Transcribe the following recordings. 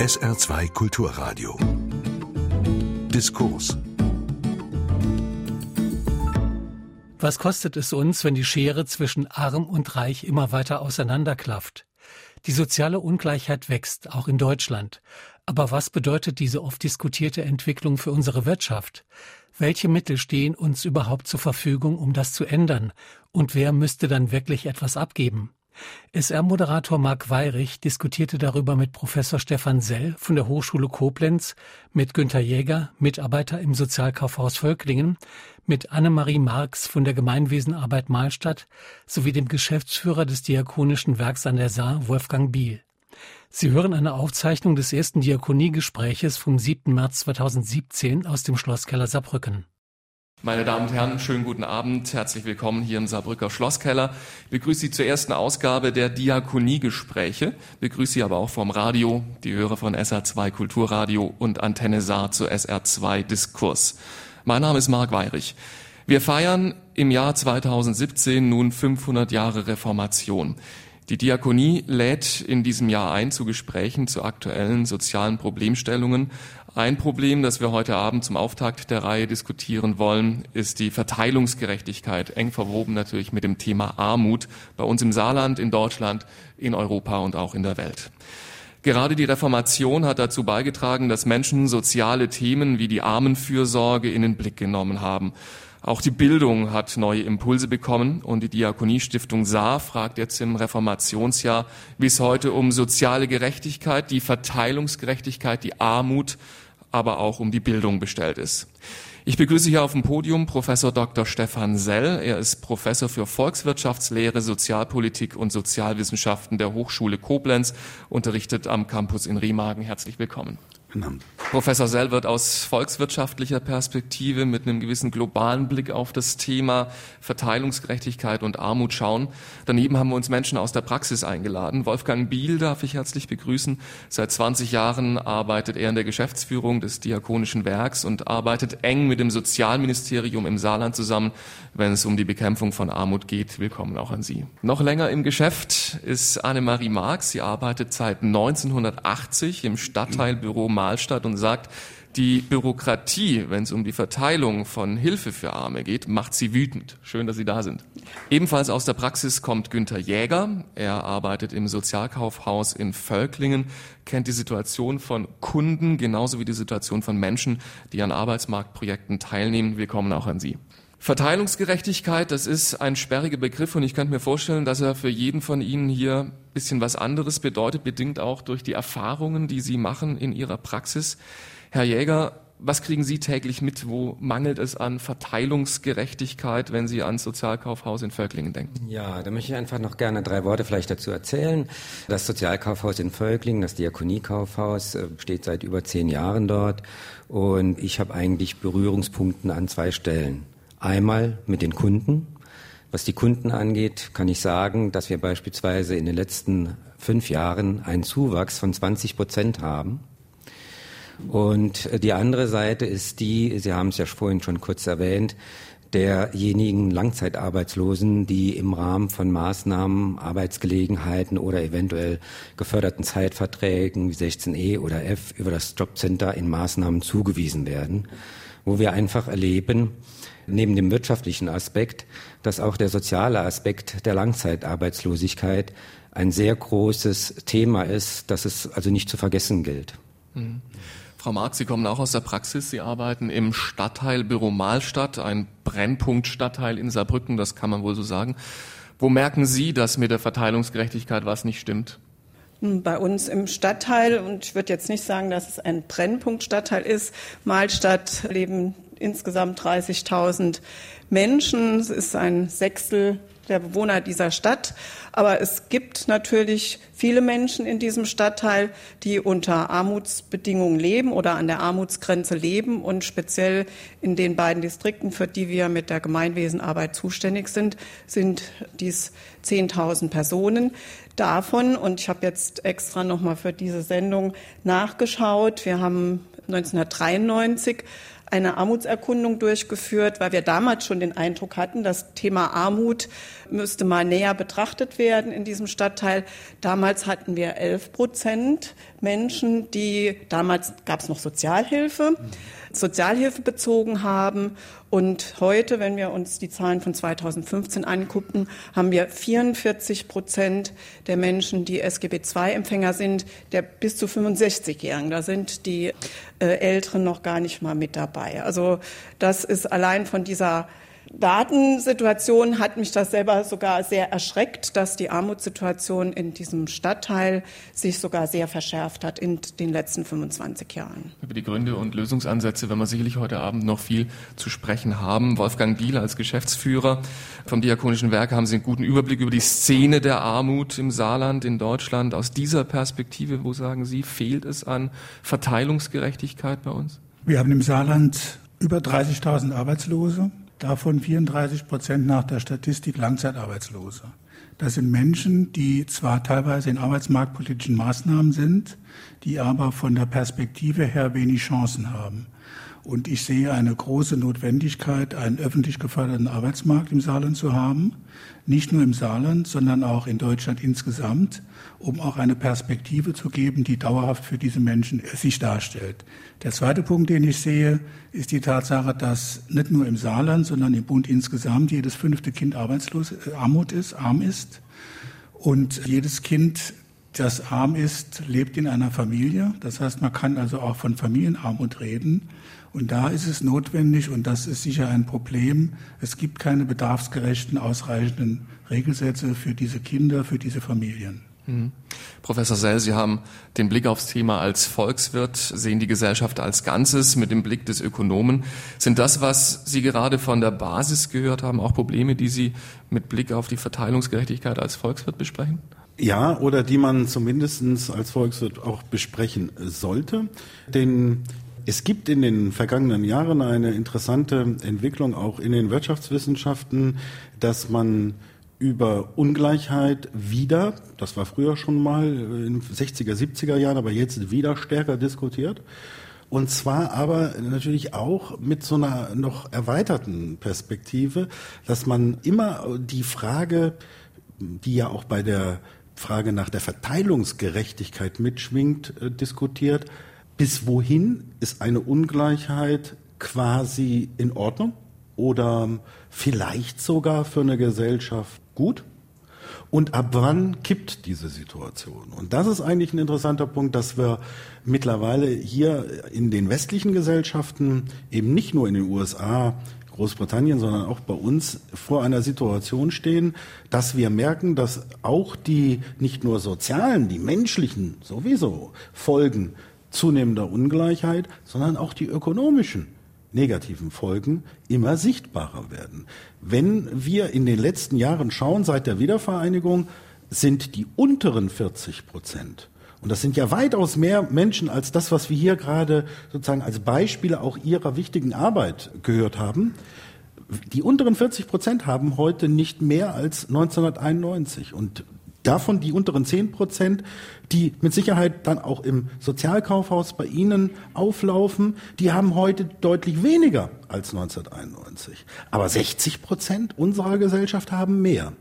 SR2 Kulturradio. Diskurs. Was kostet es uns, wenn die Schere zwischen arm und reich immer weiter auseinanderklafft? Die soziale Ungleichheit wächst, auch in Deutschland. Aber was bedeutet diese oft diskutierte Entwicklung für unsere Wirtschaft? Welche Mittel stehen uns überhaupt zur Verfügung, um das zu ändern? Und wer müsste dann wirklich etwas abgeben? SR-Moderator Marc Weyrich diskutierte darüber mit Professor Stefan Sell von der Hochschule Koblenz, mit Günter Jäger, Mitarbeiter im Sozialkaufhaus Völklingen, mit Annemarie Marx von der Gemeinwesenarbeit Mahlstadt sowie dem Geschäftsführer des Diakonischen Werks an der Saar, Wolfgang Biel. Sie hören eine Aufzeichnung des ersten Diakoniegespräches vom 7. März 2017 aus dem Schlosskeller Saarbrücken. Meine Damen und Herren, schönen guten Abend. Herzlich willkommen hier im Saarbrücker Schlosskeller. Ich begrüße Sie zur ersten Ausgabe der Diakoniegespräche. Begrüße Sie aber auch vom Radio, die Hörer von SR2 Kulturradio und Antenne Saar zu SR2 Diskurs. Mein Name ist Marc Weyrich. Wir feiern im Jahr 2017 nun 500 Jahre Reformation. Die Diakonie lädt in diesem Jahr ein zu Gesprächen zu aktuellen sozialen Problemstellungen. Ein Problem, das wir heute Abend zum Auftakt der Reihe diskutieren wollen, ist die Verteilungsgerechtigkeit, eng verwoben natürlich mit dem Thema Armut bei uns im Saarland, in Deutschland, in Europa und auch in der Welt. Gerade die Reformation hat dazu beigetragen, dass Menschen soziale Themen wie die Armenfürsorge in den Blick genommen haben. Auch die Bildung hat neue Impulse bekommen und die Diakoniestiftung Saar fragt jetzt im Reformationsjahr, wie es heute um soziale Gerechtigkeit, die Verteilungsgerechtigkeit, die Armut, aber auch um die Bildung bestellt ist. Ich begrüße hier auf dem Podium Professor Dr. Stefan Sell. Er ist Professor für Volkswirtschaftslehre, Sozialpolitik und Sozialwissenschaften der Hochschule Koblenz, unterrichtet am Campus in Remagen. Herzlich willkommen. Professor Sell wird aus volkswirtschaftlicher Perspektive mit einem gewissen globalen Blick auf das Thema Verteilungsgerechtigkeit und Armut schauen. Daneben haben wir uns Menschen aus der Praxis eingeladen. Wolfgang Biel darf ich herzlich begrüßen. Seit 20 Jahren arbeitet er in der Geschäftsführung des Diakonischen Werks und arbeitet eng mit dem Sozialministerium im Saarland zusammen, wenn es um die Bekämpfung von Armut geht. Willkommen auch an Sie. Noch länger im Geschäft ist Annemarie Marx. Sie arbeitet seit 1980 im Stadtteilbüro Mahlstadt und sagt, die Bürokratie, wenn es um die Verteilung von Hilfe für Arme geht, macht sie wütend. Schön, dass Sie da sind. Ebenfalls aus der Praxis kommt Günther Jäger. Er arbeitet im Sozialkaufhaus in Völklingen, kennt die Situation von Kunden genauso wie die Situation von Menschen, die an Arbeitsmarktprojekten teilnehmen. Willkommen auch an Sie. Verteilungsgerechtigkeit, das ist ein sperriger Begriff und ich könnte mir vorstellen, dass er für jeden von Ihnen hier ein bisschen was anderes bedeutet, bedingt auch durch die Erfahrungen, die Sie machen in Ihrer Praxis. Herr Jäger, was kriegen Sie täglich mit? Wo mangelt es an Verteilungsgerechtigkeit, wenn Sie ans Sozialkaufhaus in Völklingen denken? Ja, da möchte ich einfach noch gerne drei Worte vielleicht dazu erzählen. Das Sozialkaufhaus in Völklingen, das Diakoniekaufhaus, äh, steht seit über zehn Jahren dort und ich habe eigentlich Berührungspunkten an zwei Stellen. Einmal mit den Kunden. Was die Kunden angeht, kann ich sagen, dass wir beispielsweise in den letzten fünf Jahren einen Zuwachs von 20 Prozent haben. Und die andere Seite ist die, Sie haben es ja vorhin schon kurz erwähnt, derjenigen Langzeitarbeitslosen, die im Rahmen von Maßnahmen, Arbeitsgelegenheiten oder eventuell geförderten Zeitverträgen wie 16e oder F über das Jobcenter in Maßnahmen zugewiesen werden, wo wir einfach erleben, neben dem wirtschaftlichen Aspekt, dass auch der soziale Aspekt der Langzeitarbeitslosigkeit ein sehr großes Thema ist, das es also nicht zu vergessen gilt. Mhm. Frau Marx, Sie kommen auch aus der Praxis. Sie arbeiten im Stadtteil Büro Mahlstadt, ein Brennpunktstadtteil in Saarbrücken, das kann man wohl so sagen. Wo merken Sie, dass mit der Verteilungsgerechtigkeit was nicht stimmt? Hm, bei uns im Stadtteil, und ich würde jetzt nicht sagen, dass es ein Brennpunktstadtteil ist, Mahlstadt leben insgesamt 30.000 Menschen. Es ist ein Sechstel der Bewohner dieser Stadt. Aber es gibt natürlich viele Menschen in diesem Stadtteil, die unter Armutsbedingungen leben oder an der Armutsgrenze leben. Und speziell in den beiden Distrikten, für die wir mit der Gemeinwesenarbeit zuständig sind, sind dies 10.000 Personen. Davon, und ich habe jetzt extra nochmal für diese Sendung nachgeschaut, wir haben 1993 eine Armutserkundung durchgeführt, weil wir damals schon den Eindruck hatten, das Thema Armut müsste mal näher betrachtet werden in diesem Stadtteil. Damals hatten wir 11 Prozent Menschen, die damals gab es noch Sozialhilfe. Sozialhilfe bezogen haben. Und heute, wenn wir uns die Zahlen von 2015 angucken, haben wir 44 Prozent der Menschen, die SGB-II-Empfänger sind, der bis zu 65-Jährigen. Da sind die äh, Älteren noch gar nicht mal mit dabei. Also das ist allein von dieser Datensituation hat mich das selber sogar sehr erschreckt, dass die Armutssituation in diesem Stadtteil sich sogar sehr verschärft hat in den letzten 25 Jahren. Über die Gründe und Lösungsansätze werden wir sicherlich heute Abend noch viel zu sprechen haben. Wolfgang Biel als Geschäftsführer vom Diakonischen Werk haben Sie einen guten Überblick über die Szene der Armut im Saarland, in Deutschland. Aus dieser Perspektive, wo sagen Sie, fehlt es an Verteilungsgerechtigkeit bei uns? Wir haben im Saarland über 30.000 Arbeitslose davon 34 Prozent nach der Statistik Langzeitarbeitslose. Das sind Menschen, die zwar teilweise in arbeitsmarktpolitischen Maßnahmen sind, die aber von der Perspektive her wenig Chancen haben. Und ich sehe eine große Notwendigkeit, einen öffentlich geförderten Arbeitsmarkt im Saarland zu haben. Nicht nur im Saarland, sondern auch in Deutschland insgesamt, um auch eine Perspektive zu geben, die dauerhaft für diese Menschen sich darstellt. Der zweite Punkt, den ich sehe, ist die Tatsache, dass nicht nur im Saarland, sondern im Bund insgesamt jedes fünfte Kind arbeitslos, äh, Armut ist, arm ist. Und jedes Kind das arm ist, lebt in einer Familie. Das heißt, man kann also auch von Familienarmut reden. Und da ist es notwendig, und das ist sicher ein Problem, es gibt keine bedarfsgerechten, ausreichenden Regelsätze für diese Kinder, für diese Familien. Mhm. Professor Sell, Sie haben den Blick aufs Thema als Volkswirt, sehen die Gesellschaft als Ganzes mit dem Blick des Ökonomen. Sind das, was Sie gerade von der Basis gehört haben, auch Probleme, die Sie mit Blick auf die Verteilungsgerechtigkeit als Volkswirt besprechen? Ja, oder die man zumindest als Volkswirt auch besprechen sollte. Denn es gibt in den vergangenen Jahren eine interessante Entwicklung auch in den Wirtschaftswissenschaften, dass man über Ungleichheit wieder, das war früher schon mal in den 60er, 70er Jahren, aber jetzt wieder stärker diskutiert. Und zwar aber natürlich auch mit so einer noch erweiterten Perspektive, dass man immer die Frage, die ja auch bei der Frage nach der Verteilungsgerechtigkeit mitschwingt, äh, diskutiert, bis wohin ist eine Ungleichheit quasi in Ordnung oder vielleicht sogar für eine Gesellschaft gut? Und ab wann kippt diese Situation? Und das ist eigentlich ein interessanter Punkt, dass wir mittlerweile hier in den westlichen Gesellschaften, eben nicht nur in den USA, Großbritannien, sondern auch bei uns vor einer Situation stehen, dass wir merken, dass auch die nicht nur sozialen, die menschlichen sowieso Folgen zunehmender Ungleichheit, sondern auch die ökonomischen negativen Folgen immer sichtbarer werden. Wenn wir in den letzten Jahren schauen, seit der Wiedervereinigung, sind die unteren 40 Prozent und das sind ja weitaus mehr Menschen als das, was wir hier gerade sozusagen als Beispiele auch ihrer wichtigen Arbeit gehört haben. Die unteren 40 Prozent haben heute nicht mehr als 1991. Und davon die unteren 10 Prozent, die mit Sicherheit dann auch im Sozialkaufhaus bei Ihnen auflaufen, die haben heute deutlich weniger als 1991. Aber 60 Prozent unserer Gesellschaft haben mehr.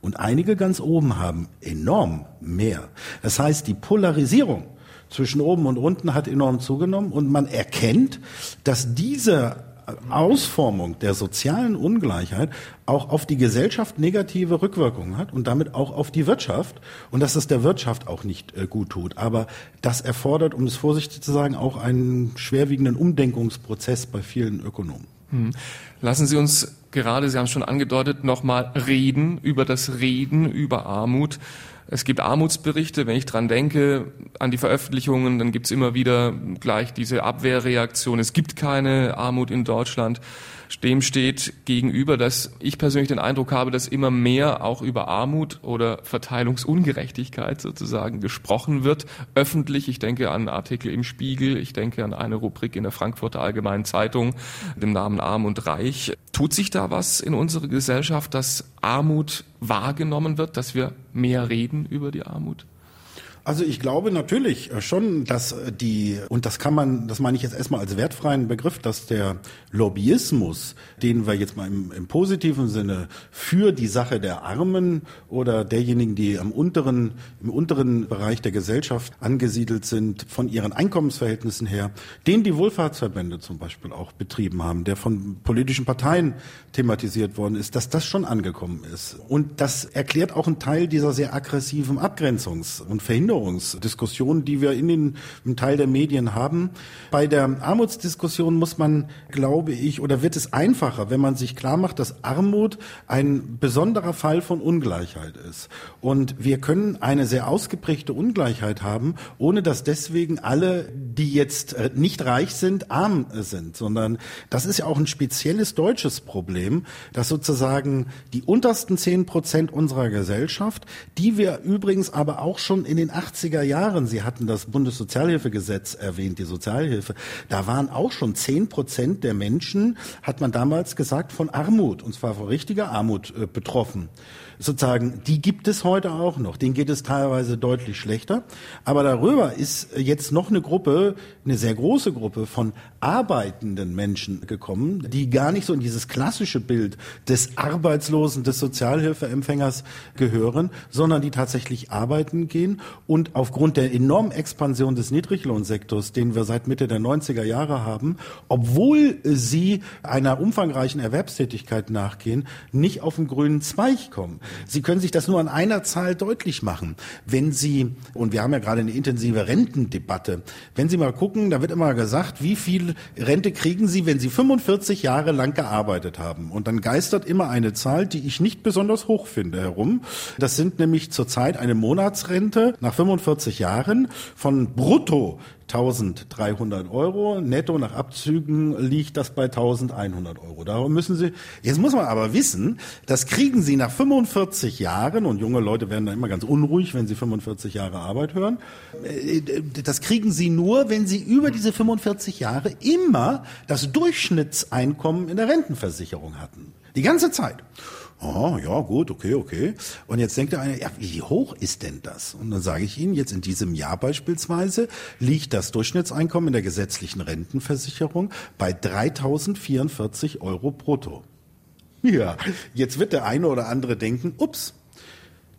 Und einige ganz oben haben enorm mehr. Das heißt, die Polarisierung zwischen oben und unten hat enorm zugenommen und man erkennt, dass diese Ausformung der sozialen Ungleichheit auch auf die Gesellschaft negative Rückwirkungen hat und damit auch auf die Wirtschaft und dass es der Wirtschaft auch nicht äh, gut tut. Aber das erfordert, um es vorsichtig zu sagen, auch einen schwerwiegenden Umdenkungsprozess bei vielen Ökonomen. Hm. Lassen Sie uns gerade, Sie haben es schon angedeutet, nochmal reden über das Reden über Armut. Es gibt Armutsberichte, wenn ich dran denke, an die Veröffentlichungen, dann gibt es immer wieder gleich diese Abwehrreaktion. Es gibt keine Armut in Deutschland dem steht gegenüber, dass ich persönlich den Eindruck habe, dass immer mehr auch über Armut oder Verteilungsungerechtigkeit sozusagen gesprochen wird, öffentlich. Ich denke an Artikel im Spiegel, ich denke an eine Rubrik in der Frankfurter Allgemeinen Zeitung, dem Namen Arm und Reich. Tut sich da was in unserer Gesellschaft, dass Armut wahrgenommen wird, dass wir mehr reden über die Armut? Also ich glaube natürlich schon, dass die, und das kann man, das meine ich jetzt erstmal als wertfreien Begriff, dass der Lobbyismus, den wir jetzt mal im, im positiven Sinne für die Sache der Armen oder derjenigen, die am unteren, im unteren Bereich der Gesellschaft angesiedelt sind, von ihren Einkommensverhältnissen her, den die Wohlfahrtsverbände zum Beispiel auch betrieben haben, der von politischen Parteien thematisiert worden ist, dass das schon angekommen ist. Und das erklärt auch einen Teil dieser sehr aggressiven Abgrenzungs- und Verhinderungsdiskussion, die wir in den, im Teil der Medien haben. Bei der Armutsdiskussion muss man, glaube ich, oder wird es einfacher, wenn man sich klar macht, dass Armut ein besonderer Fall von Ungleichheit ist. Und wir können eine sehr ausgeprägte Ungleichheit haben, ohne dass deswegen alle, die jetzt äh, nicht reich sind, arm sind, sondern das ist ja auch ein spezielles deutsches Problem, dass sozusagen die untersten zehn Prozent unserer Gesellschaft, die wir übrigens aber auch schon in den 80er Jahren, Sie hatten das Bundessozialhilfegesetz erwähnt, die Sozialhilfe, da waren auch schon zehn Prozent der Menschen, hat man damals gesagt, von Armut, und zwar von richtiger Armut äh, betroffen sozusagen, die gibt es heute auch noch. Denen geht es teilweise deutlich schlechter. Aber darüber ist jetzt noch eine Gruppe, eine sehr große Gruppe von arbeitenden Menschen gekommen, die gar nicht so in dieses klassische Bild des Arbeitslosen, des Sozialhilfeempfängers gehören, sondern die tatsächlich arbeiten gehen und aufgrund der enormen Expansion des Niedriglohnsektors, den wir seit Mitte der 90er Jahre haben, obwohl sie einer umfangreichen Erwerbstätigkeit nachgehen, nicht auf den grünen Zweig kommen. Sie können sich das nur an einer Zahl deutlich machen. Wenn Sie, und wir haben ja gerade eine intensive Rentendebatte, wenn Sie mal gucken, da wird immer gesagt, wie viel Rente kriegen Sie, wenn Sie 45 Jahre lang gearbeitet haben? Und dann geistert immer eine Zahl, die ich nicht besonders hoch finde, herum. Das sind nämlich zurzeit eine Monatsrente nach 45 Jahren von brutto 1300 Euro. Netto nach Abzügen liegt das bei 1100 Euro. Darum müssen Sie, jetzt muss man aber wissen, das kriegen Sie nach 45 Jahren, und junge Leute werden dann immer ganz unruhig, wenn sie 45 Jahre Arbeit hören, äh, das kriegen Sie nur, wenn Sie über diese 45 Jahre immer das Durchschnittseinkommen in der Rentenversicherung hatten. Die ganze Zeit. Oh, ja, gut, okay, okay. Und jetzt denkt der eine, ja, wie hoch ist denn das? Und dann sage ich Ihnen, jetzt in diesem Jahr beispielsweise liegt das Durchschnittseinkommen in der gesetzlichen Rentenversicherung bei 3044 Euro brutto. Ja, jetzt wird der eine oder andere denken, ups,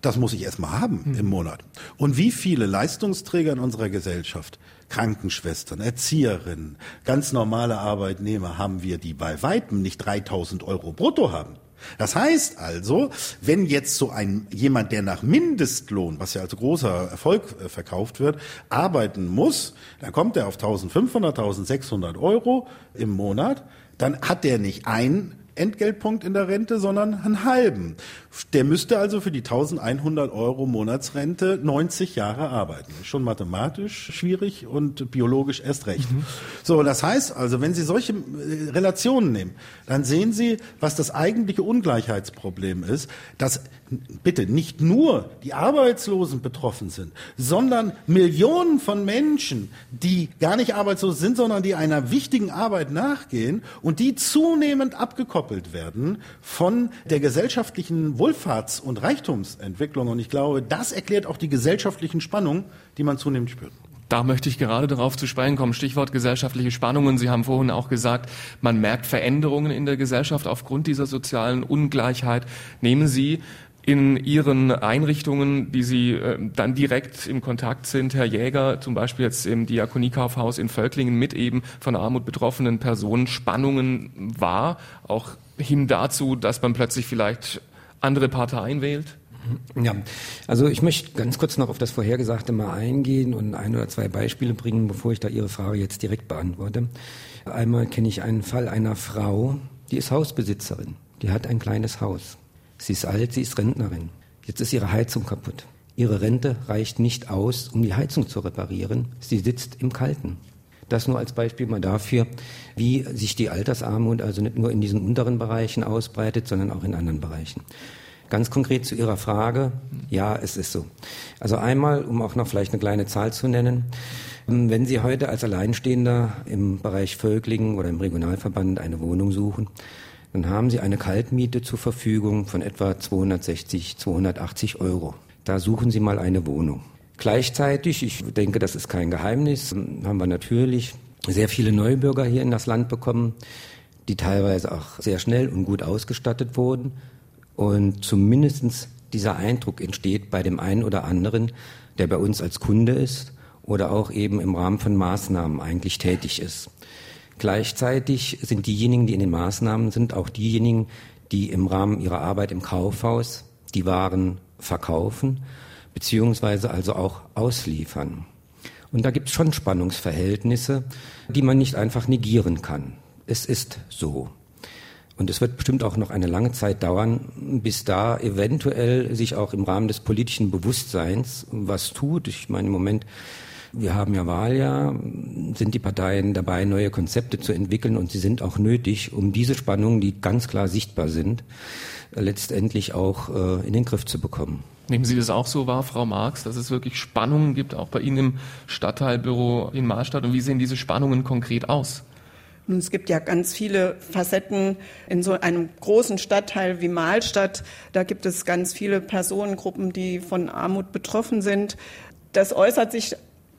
das muss ich erstmal haben hm. im Monat. Und wie viele Leistungsträger in unserer Gesellschaft, Krankenschwestern, Erzieherinnen, ganz normale Arbeitnehmer haben wir, die bei weitem nicht 3000 Euro brutto haben? Das heißt also, wenn jetzt so ein jemand, der nach Mindestlohn, was ja als großer Erfolg äh, verkauft wird, arbeiten muss, dann kommt er auf 1500, 1600 Euro im Monat, dann hat der nicht ein Entgeltpunkt in der Rente, sondern einen halben. Der müsste also für die 1100 Euro Monatsrente 90 Jahre arbeiten. Schon mathematisch schwierig und biologisch erst recht. Mhm. So, das heißt also, wenn Sie solche äh, Relationen nehmen, dann sehen Sie, was das eigentliche Ungleichheitsproblem ist, dass bitte nicht nur die Arbeitslosen betroffen sind, sondern Millionen von Menschen, die gar nicht arbeitslos sind, sondern die einer wichtigen Arbeit nachgehen und die zunehmend abgekoppelt werden von der gesellschaftlichen Wohlfahrts- und Reichtumsentwicklung. Und ich glaube, das erklärt auch die gesellschaftlichen Spannungen, die man zunehmend spürt. Da möchte ich gerade darauf zu sprechen kommen. Stichwort gesellschaftliche Spannungen. Sie haben vorhin auch gesagt, man merkt Veränderungen in der Gesellschaft aufgrund dieser sozialen Ungleichheit. Nehmen Sie in Ihren Einrichtungen, die Sie äh, dann direkt im Kontakt sind, Herr Jäger, zum Beispiel jetzt im Diakoniekaufhaus in Völklingen mit eben von Armut betroffenen Personen, Spannungen wahr, auch hin dazu, dass man plötzlich vielleicht andere Parteien wählt? Ja, also ich möchte ganz kurz noch auf das Vorhergesagte mal eingehen und ein oder zwei Beispiele bringen, bevor ich da Ihre Frage jetzt direkt beantworte. Einmal kenne ich einen Fall einer Frau, die ist Hausbesitzerin, die hat ein kleines Haus. Sie ist alt, sie ist Rentnerin. Jetzt ist ihre Heizung kaputt. Ihre Rente reicht nicht aus, um die Heizung zu reparieren. Sie sitzt im Kalten. Das nur als Beispiel mal dafür, wie sich die Altersarmut also nicht nur in diesen unteren Bereichen ausbreitet, sondern auch in anderen Bereichen. Ganz konkret zu Ihrer Frage, ja, es ist so. Also einmal, um auch noch vielleicht eine kleine Zahl zu nennen, wenn Sie heute als Alleinstehender im Bereich Völklingen oder im Regionalverband eine Wohnung suchen, dann haben Sie eine Kaltmiete zur Verfügung von etwa 260, 280 Euro. Da suchen Sie mal eine Wohnung. Gleichzeitig, ich denke, das ist kein Geheimnis, haben wir natürlich sehr viele Neubürger hier in das Land bekommen, die teilweise auch sehr schnell und gut ausgestattet wurden. Und zumindest dieser Eindruck entsteht bei dem einen oder anderen, der bei uns als Kunde ist oder auch eben im Rahmen von Maßnahmen eigentlich tätig ist. Gleichzeitig sind diejenigen, die in den Maßnahmen sind, auch diejenigen, die im Rahmen ihrer Arbeit im Kaufhaus die Waren verkaufen, beziehungsweise also auch ausliefern. Und da gibt es schon Spannungsverhältnisse, die man nicht einfach negieren kann. Es ist so. Und es wird bestimmt auch noch eine lange Zeit dauern, bis da eventuell sich auch im Rahmen des politischen Bewusstseins was tut. Ich meine, im Moment, wir haben ja Wahljahr, sind die Parteien dabei, neue Konzepte zu entwickeln und sie sind auch nötig, um diese Spannungen, die ganz klar sichtbar sind, letztendlich auch äh, in den Griff zu bekommen. Nehmen Sie das auch so wahr, Frau Marx, dass es wirklich Spannungen gibt, auch bei Ihnen im Stadtteilbüro in Mahlstadt? Und wie sehen diese Spannungen konkret aus? Es gibt ja ganz viele Facetten in so einem großen Stadtteil wie Mahlstadt. Da gibt es ganz viele Personengruppen, die von Armut betroffen sind. Das äußert sich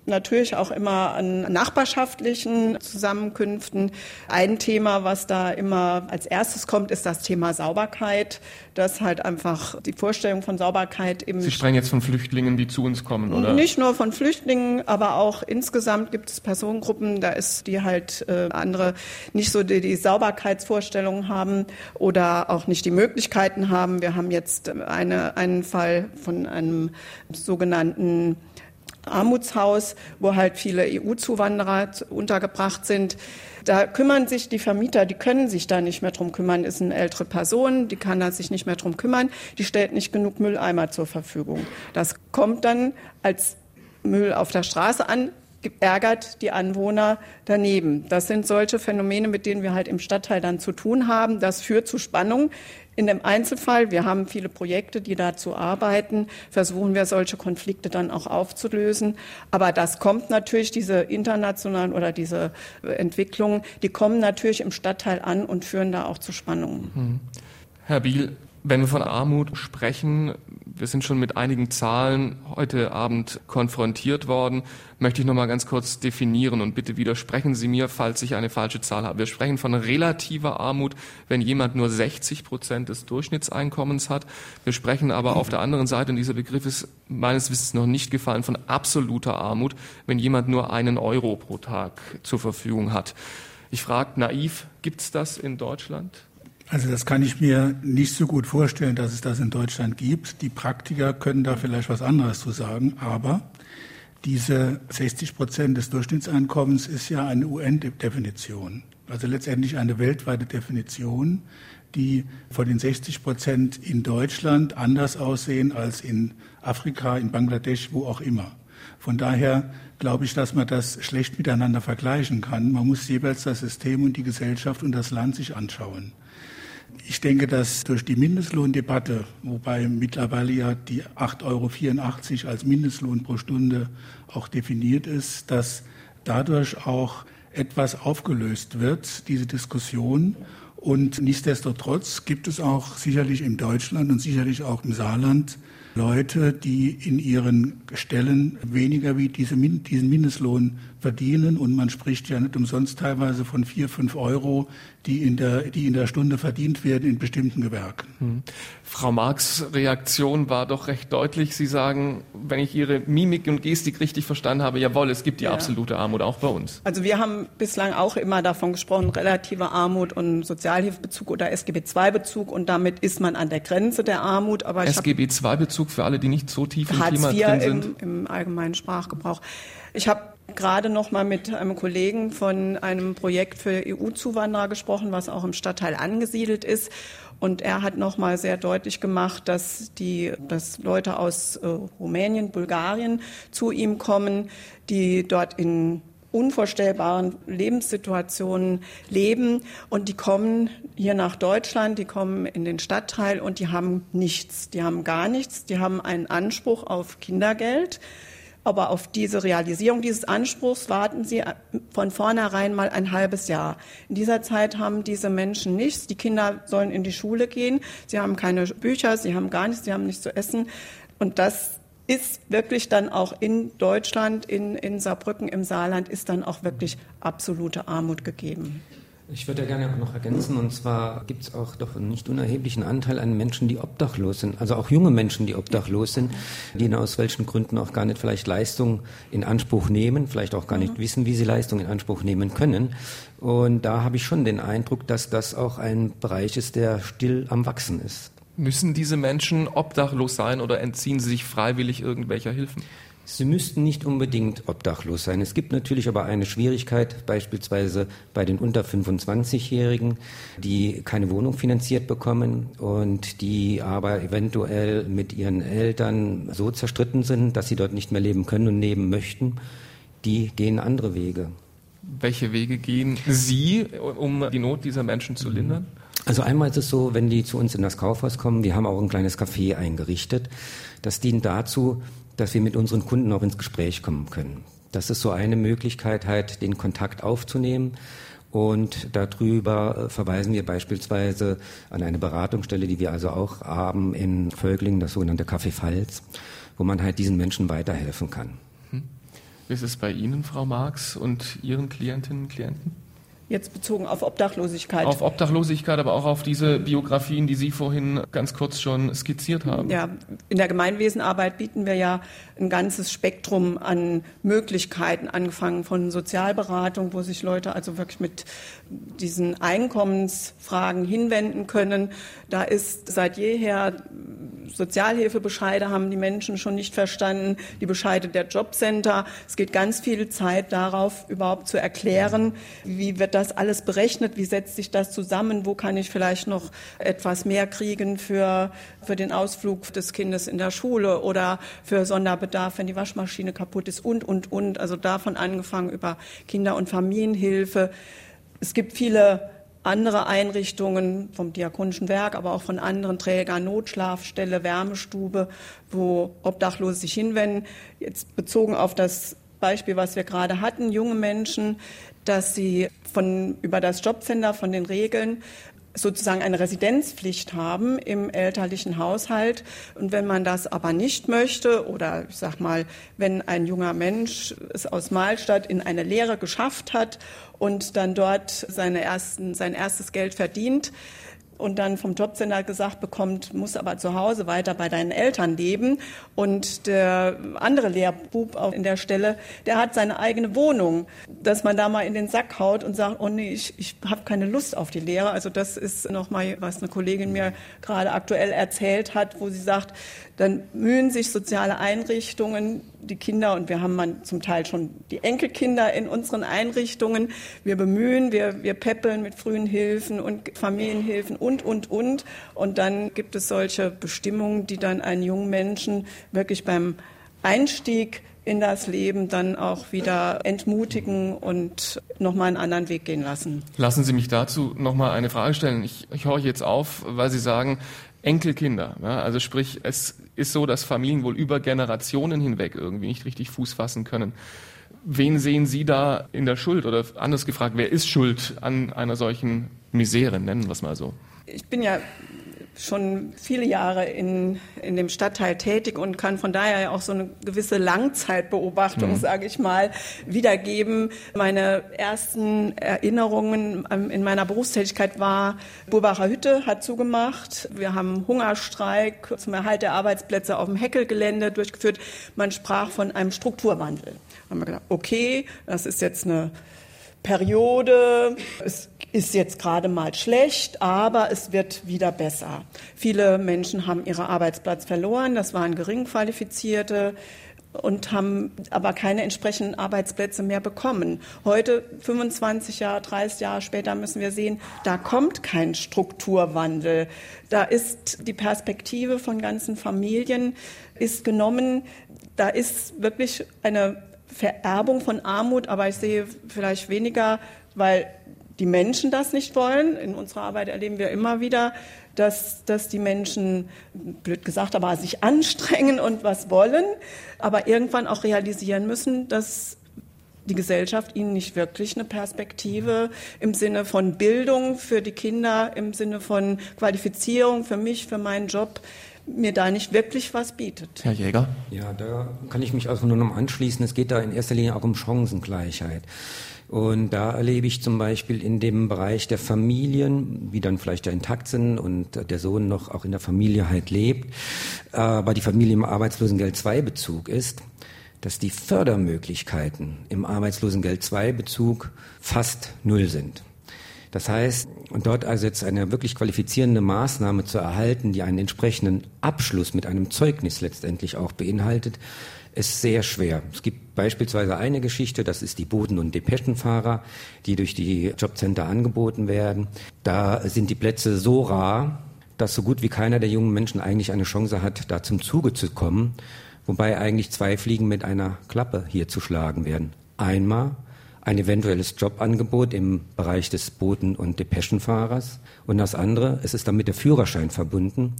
natürlich auch immer an nachbarschaftlichen Zusammenkünften. Ein Thema, was da immer als erstes kommt, ist das Thema Sauberkeit. Dass halt einfach die Vorstellung von Sauberkeit eben. Sie sprechen jetzt von Flüchtlingen, die zu uns kommen, oder? Nicht nur von Flüchtlingen, aber auch insgesamt gibt es Personengruppen, da ist die halt äh, andere nicht so die, die Sauberkeitsvorstellungen haben oder auch nicht die Möglichkeiten haben. Wir haben jetzt eine, einen Fall von einem sogenannten Armutshaus, wo halt viele EU-Zuwanderer untergebracht sind. Da kümmern sich die Vermieter, die können sich da nicht mehr drum kümmern. Ist eine ältere Person, die kann da sich nicht mehr drum kümmern. Die stellt nicht genug Mülleimer zur Verfügung. Das kommt dann als Müll auf der Straße an, ärgert die Anwohner daneben. Das sind solche Phänomene, mit denen wir halt im Stadtteil dann zu tun haben. Das führt zu Spannung in dem Einzelfall, wir haben viele Projekte, die dazu arbeiten, versuchen wir solche Konflikte dann auch aufzulösen. Aber das kommt natürlich, diese internationalen oder diese Entwicklungen, die kommen natürlich im Stadtteil an und führen da auch zu Spannungen. Mhm. Herr Biel, wenn wir von Armut sprechen, wir sind schon mit einigen Zahlen heute Abend konfrontiert worden, möchte ich noch mal ganz kurz definieren und bitte widersprechen Sie mir, falls ich eine falsche Zahl habe. Wir sprechen von relativer Armut, wenn jemand nur 60 Prozent des Durchschnittseinkommens hat. Wir sprechen aber auf der anderen Seite, und dieser Begriff ist meines Wissens noch nicht gefallen, von absoluter Armut, wenn jemand nur einen Euro pro Tag zur Verfügung hat. Ich frage naiv, gibt es das in Deutschland? Also das kann ich mir nicht so gut vorstellen, dass es das in Deutschland gibt. Die Praktiker können da vielleicht was anderes zu sagen, aber diese 60 Prozent des Durchschnittseinkommens ist ja eine UN-Definition, also letztendlich eine weltweite Definition, die von den 60 Prozent in Deutschland anders aussehen als in Afrika, in Bangladesch, wo auch immer. Von daher glaube ich, dass man das schlecht miteinander vergleichen kann. Man muss jeweils das System und die Gesellschaft und das Land sich anschauen. Ich denke, dass durch die Mindestlohndebatte, wobei mittlerweile ja die 8,84 Euro als Mindestlohn pro Stunde auch definiert ist, dass dadurch auch etwas aufgelöst wird, diese Diskussion. Und nichtsdestotrotz gibt es auch sicherlich in Deutschland und sicherlich auch im Saarland Leute, die in ihren Stellen weniger wie diese, diesen Mindestlohn verdienen. Und man spricht ja nicht umsonst teilweise von vier, fünf Euro, die in der, die in der Stunde verdient werden in bestimmten Gewerken. Hm. Frau Marx Reaktion war doch recht deutlich. Sie sagen, wenn ich Ihre Mimik und Gestik richtig verstanden habe, jawohl, es gibt die ja. absolute Armut auch bei uns. Also wir haben bislang auch immer davon gesprochen, relative Armut und Sozialhilfebezug oder SGB-II-Bezug und damit ist man an der Grenze der Armut. Aber SGB-II-Bezug für alle, die nicht so tief im Thema drin sind? Im, im allgemeinen Sprachgebrauch. Ich habe gerade noch mal mit einem Kollegen von einem Projekt für EU-Zuwanderer gesprochen, was auch im Stadtteil angesiedelt ist. Und er hat noch mal sehr deutlich gemacht, dass die, dass Leute aus äh, Rumänien, Bulgarien zu ihm kommen, die dort in unvorstellbaren Lebenssituationen leben. Und die kommen hier nach Deutschland, die kommen in den Stadtteil und die haben nichts, die haben gar nichts, die haben einen Anspruch auf Kindergeld, aber auf diese Realisierung dieses Anspruchs warten sie von vornherein mal ein halbes Jahr. In dieser Zeit haben diese Menschen nichts. Die Kinder sollen in die Schule gehen. Sie haben keine Bücher, sie haben gar nichts, sie haben nichts zu essen. Und das ist wirklich dann auch in Deutschland, in, in Saarbrücken, im Saarland, ist dann auch wirklich absolute Armut gegeben. Ich würde ja gerne auch noch ergänzen, und zwar gibt es auch doch einen nicht unerheblichen Anteil an Menschen, die obdachlos sind, also auch junge Menschen, die obdachlos sind, die aus welchen Gründen auch gar nicht vielleicht Leistung in Anspruch nehmen, vielleicht auch gar nicht mhm. wissen, wie sie Leistung in Anspruch nehmen können. Und da habe ich schon den Eindruck, dass das auch ein Bereich ist, der still am Wachsen ist. Müssen diese Menschen obdachlos sein oder entziehen sie sich freiwillig irgendwelcher Hilfen? Sie müssten nicht unbedingt obdachlos sein. Es gibt natürlich aber eine Schwierigkeit, beispielsweise bei den unter 25-Jährigen, die keine Wohnung finanziert bekommen und die aber eventuell mit ihren Eltern so zerstritten sind, dass sie dort nicht mehr leben können und leben möchten. Die gehen andere Wege. Welche Wege gehen Sie, um die Not dieser Menschen zu lindern? Also einmal ist es so, wenn die zu uns in das Kaufhaus kommen, wir haben auch ein kleines Café eingerichtet. Das dient dazu, dass wir mit unseren Kunden auch ins Gespräch kommen können. Das ist so eine Möglichkeit, halt den Kontakt aufzunehmen. Und darüber äh, verweisen wir beispielsweise an eine Beratungsstelle, die wir also auch haben in Völklingen, das sogenannte Café Pfalz, wo man halt diesen Menschen weiterhelfen kann. Hm. Wie ist es bei Ihnen, Frau Marx, und Ihren Klientinnen und Klienten? Jetzt bezogen auf Obdachlosigkeit. Auf Obdachlosigkeit, aber auch auf diese Biografien, die Sie vorhin ganz kurz schon skizziert haben. Ja, in der Gemeinwesenarbeit bieten wir ja ein ganzes Spektrum an Möglichkeiten, angefangen von Sozialberatung, wo sich Leute also wirklich mit diesen Einkommensfragen hinwenden können. Da ist seit jeher Sozialhilfebescheide haben die Menschen schon nicht verstanden, die Bescheide der Jobcenter. Es geht ganz viel Zeit darauf, überhaupt zu erklären, wie wird das alles berechnet, wie setzt sich das zusammen, wo kann ich vielleicht noch etwas mehr kriegen für, für den Ausflug des Kindes in der Schule oder für Sonderbedarf, wenn die Waschmaschine kaputt ist und, und, und. Also davon angefangen über Kinder- und Familienhilfe. Es gibt viele andere Einrichtungen vom Diakonischen Werk, aber auch von anderen Trägern, Notschlafstelle, Wärmestube, wo Obdachlose sich hinwenden. Jetzt bezogen auf das Beispiel, was wir gerade hatten, junge Menschen, dass sie von, über das Jobcenter, von den Regeln sozusagen eine Residenzpflicht haben im elterlichen Haushalt. Und wenn man das aber nicht möchte oder ich sag mal, wenn ein junger Mensch es aus Mahlstadt in eine Lehre geschafft hat und dann dort seine ersten, sein erstes Geld verdient, und dann vom Jobcenter gesagt bekommt, muss aber zu Hause weiter bei deinen Eltern leben. Und der andere Lehrbub auf in der Stelle, der hat seine eigene Wohnung, dass man da mal in den Sack haut und sagt, oh nee, ich, ich habe keine Lust auf die Lehre. Also das ist nochmal, was eine Kollegin mir gerade aktuell erzählt hat, wo sie sagt, dann mühen sich soziale Einrichtungen, die Kinder, und wir haben man zum Teil schon die Enkelkinder in unseren Einrichtungen, wir bemühen, wir, wir peppeln mit frühen Hilfen und Familienhilfen und, und, und. Und dann gibt es solche Bestimmungen, die dann einen jungen Menschen wirklich beim Einstieg in das Leben dann auch wieder entmutigen und nochmal einen anderen Weg gehen lassen. Lassen Sie mich dazu nochmal eine Frage stellen. Ich, ich horche jetzt auf, weil Sie sagen, Enkelkinder. Ja, also sprich, es ist so, dass Familien wohl über Generationen hinweg irgendwie nicht richtig Fuß fassen können. Wen sehen Sie da in der Schuld? Oder anders gefragt, wer ist schuld an einer solchen Misere, nennen wir es mal so? Ich bin ja schon viele Jahre in, in dem Stadtteil tätig und kann von daher auch so eine gewisse Langzeitbeobachtung, mhm. sage ich mal, wiedergeben. Meine ersten Erinnerungen in meiner Berufstätigkeit war, Burbacher Hütte hat zugemacht. Wir haben Hungerstreik zum Erhalt der Arbeitsplätze auf dem Heckelgelände durchgeführt. Man sprach von einem Strukturwandel. Da haben wir gedacht, okay, das ist jetzt eine Periode. Es ist jetzt gerade mal schlecht, aber es wird wieder besser. Viele Menschen haben ihren Arbeitsplatz verloren. Das waren geringqualifizierte und haben aber keine entsprechenden Arbeitsplätze mehr bekommen. Heute, 25 Jahre, 30 Jahre später, müssen wir sehen, da kommt kein Strukturwandel. Da ist die Perspektive von ganzen Familien ist genommen. Da ist wirklich eine Vererbung von Armut, aber ich sehe vielleicht weniger, weil die Menschen das nicht wollen. In unserer Arbeit erleben wir immer wieder, dass, dass die Menschen, blöd gesagt, aber sich anstrengen und was wollen, aber irgendwann auch realisieren müssen, dass die Gesellschaft ihnen nicht wirklich eine Perspektive im Sinne von Bildung für die Kinder, im Sinne von Qualifizierung für mich, für meinen Job mir da nicht wirklich was bietet. Herr Jäger? Ja, da kann ich mich auch nur noch anschließen. Es geht da in erster Linie auch um Chancengleichheit. Und da erlebe ich zum Beispiel in dem Bereich der Familien, wie dann vielleicht ja intakt sind und der Sohn noch auch in der Familie halt lebt, aber die Familie im Arbeitslosengeld II Bezug ist, dass die Fördermöglichkeiten im Arbeitslosengeld II Bezug fast null sind. Das heißt, dort also jetzt eine wirklich qualifizierende Maßnahme zu erhalten, die einen entsprechenden Abschluss mit einem Zeugnis letztendlich auch beinhaltet, ist sehr schwer. Es gibt beispielsweise eine Geschichte, das ist die Boden- und Depeschenfahrer, die durch die Jobcenter angeboten werden. Da sind die Plätze so rar, dass so gut wie keiner der jungen Menschen eigentlich eine Chance hat, da zum Zuge zu kommen, wobei eigentlich zwei Fliegen mit einer Klappe hier zu schlagen werden. Einmal ein eventuelles Jobangebot im Bereich des Boten- und Depeschenfahrers und das andere, es ist damit der Führerschein verbunden.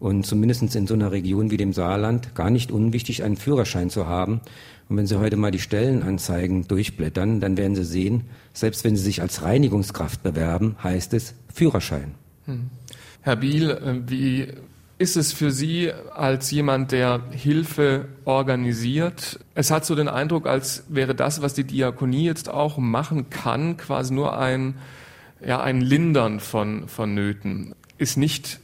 Und zumindest in so einer Region wie dem Saarland gar nicht unwichtig, einen Führerschein zu haben. Und wenn Sie heute mal die Stellenanzeigen durchblättern, dann werden Sie sehen, selbst wenn Sie sich als Reinigungskraft bewerben, heißt es Führerschein. Hm. Herr Biel, äh, wie ist es für Sie als jemand, der Hilfe organisiert? Es hat so den Eindruck, als wäre das, was die Diakonie jetzt auch machen kann, quasi nur ein, ja, ein Lindern von, von Nöten. Ist nicht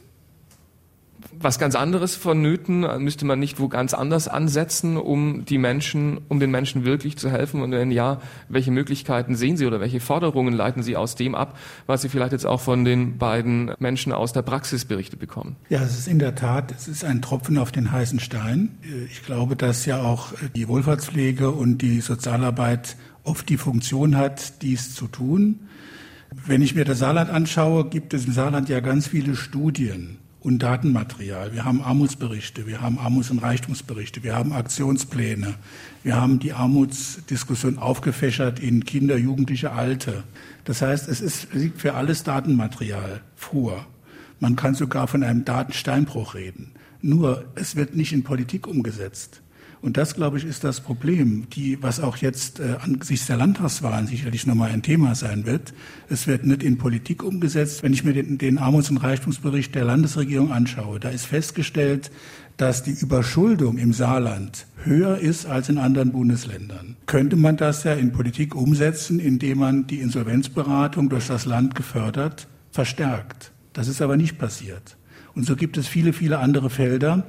was ganz anderes vonnöten? Müsste man nicht wo ganz anders ansetzen, um die Menschen, um den Menschen wirklich zu helfen? Und wenn ja, welche Möglichkeiten sehen Sie oder welche Forderungen leiten Sie aus dem ab, was Sie vielleicht jetzt auch von den beiden Menschen aus der Praxis berichtet bekommen? Ja, es ist in der Tat, es ist ein Tropfen auf den heißen Stein. Ich glaube, dass ja auch die Wohlfahrtspflege und die Sozialarbeit oft die Funktion hat, dies zu tun. Wenn ich mir das Saarland anschaue, gibt es im Saarland ja ganz viele Studien und Datenmaterial. Wir haben Armutsberichte, wir haben Armuts- und Reichtumsberichte, wir haben Aktionspläne, wir haben die Armutsdiskussion aufgefächert in Kinder, Jugendliche, Alte. Das heißt, es ist, liegt für alles Datenmaterial vor. Man kann sogar von einem Datensteinbruch reden. Nur, es wird nicht in Politik umgesetzt. Und das, glaube ich, ist das Problem, die, was auch jetzt äh, angesichts der Landtagswahlen sicherlich nochmal ein Thema sein wird. Es wird nicht in Politik umgesetzt. Wenn ich mir den, den Armuts- und Reichtumsbericht der Landesregierung anschaue, da ist festgestellt, dass die Überschuldung im Saarland höher ist als in anderen Bundesländern. Könnte man das ja in Politik umsetzen, indem man die Insolvenzberatung durch das Land gefördert verstärkt. Das ist aber nicht passiert. Und so gibt es viele, viele andere Felder,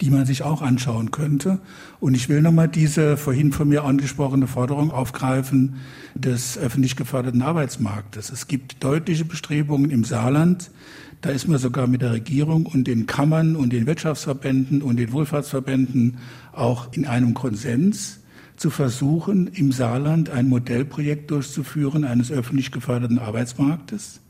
die man sich auch anschauen könnte. Und ich will nochmal diese vorhin von mir angesprochene Forderung aufgreifen des öffentlich geförderten Arbeitsmarktes. Es gibt deutliche Bestrebungen im Saarland, da ist man sogar mit der Regierung und den Kammern und den Wirtschaftsverbänden und den Wohlfahrtsverbänden auch in einem Konsens zu versuchen, im Saarland ein Modellprojekt durchzuführen eines öffentlich geförderten Arbeitsmarktes.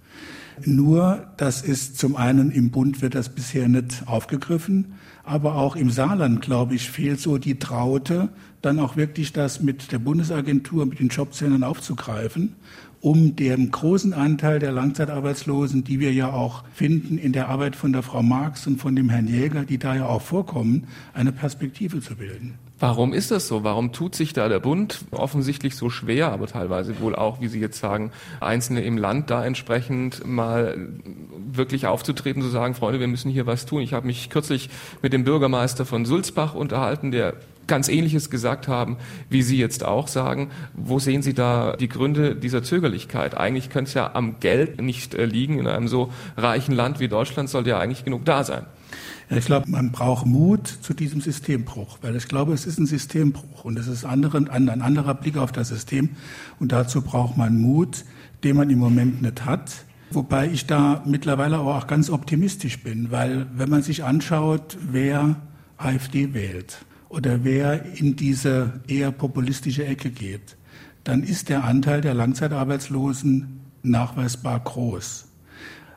Nur, das ist zum einen im Bund wird das bisher nicht aufgegriffen aber auch im Saarland, glaube ich, fehlt so die Traute, dann auch wirklich das mit der Bundesagentur, mit den Jobzentren aufzugreifen, um dem großen Anteil der Langzeitarbeitslosen, die wir ja auch finden in der Arbeit von der Frau Marx und von dem Herrn Jäger, die da ja auch vorkommen, eine Perspektive zu bilden. Warum ist das so? Warum tut sich da der Bund offensichtlich so schwer, aber teilweise wohl auch, wie Sie jetzt sagen, Einzelne im Land da entsprechend mal wirklich aufzutreten, zu sagen, Freunde, wir müssen hier was tun. Ich habe mich kürzlich mit dem Bürgermeister von Sulzbach unterhalten, der ganz Ähnliches gesagt haben, wie Sie jetzt auch sagen. Wo sehen Sie da die Gründe dieser Zögerlichkeit? Eigentlich könnte es ja am Geld nicht äh, liegen. In einem so reichen Land wie Deutschland sollte ja eigentlich genug da sein. Ich glaube, man braucht Mut zu diesem Systembruch, weil ich glaube, es ist ein Systembruch und es ist andere, ein anderer Blick auf das System und dazu braucht man Mut, den man im Moment nicht hat. Wobei ich da mittlerweile auch ganz optimistisch bin, weil wenn man sich anschaut, wer AfD wählt oder wer in diese eher populistische Ecke geht, dann ist der Anteil der Langzeitarbeitslosen nachweisbar groß.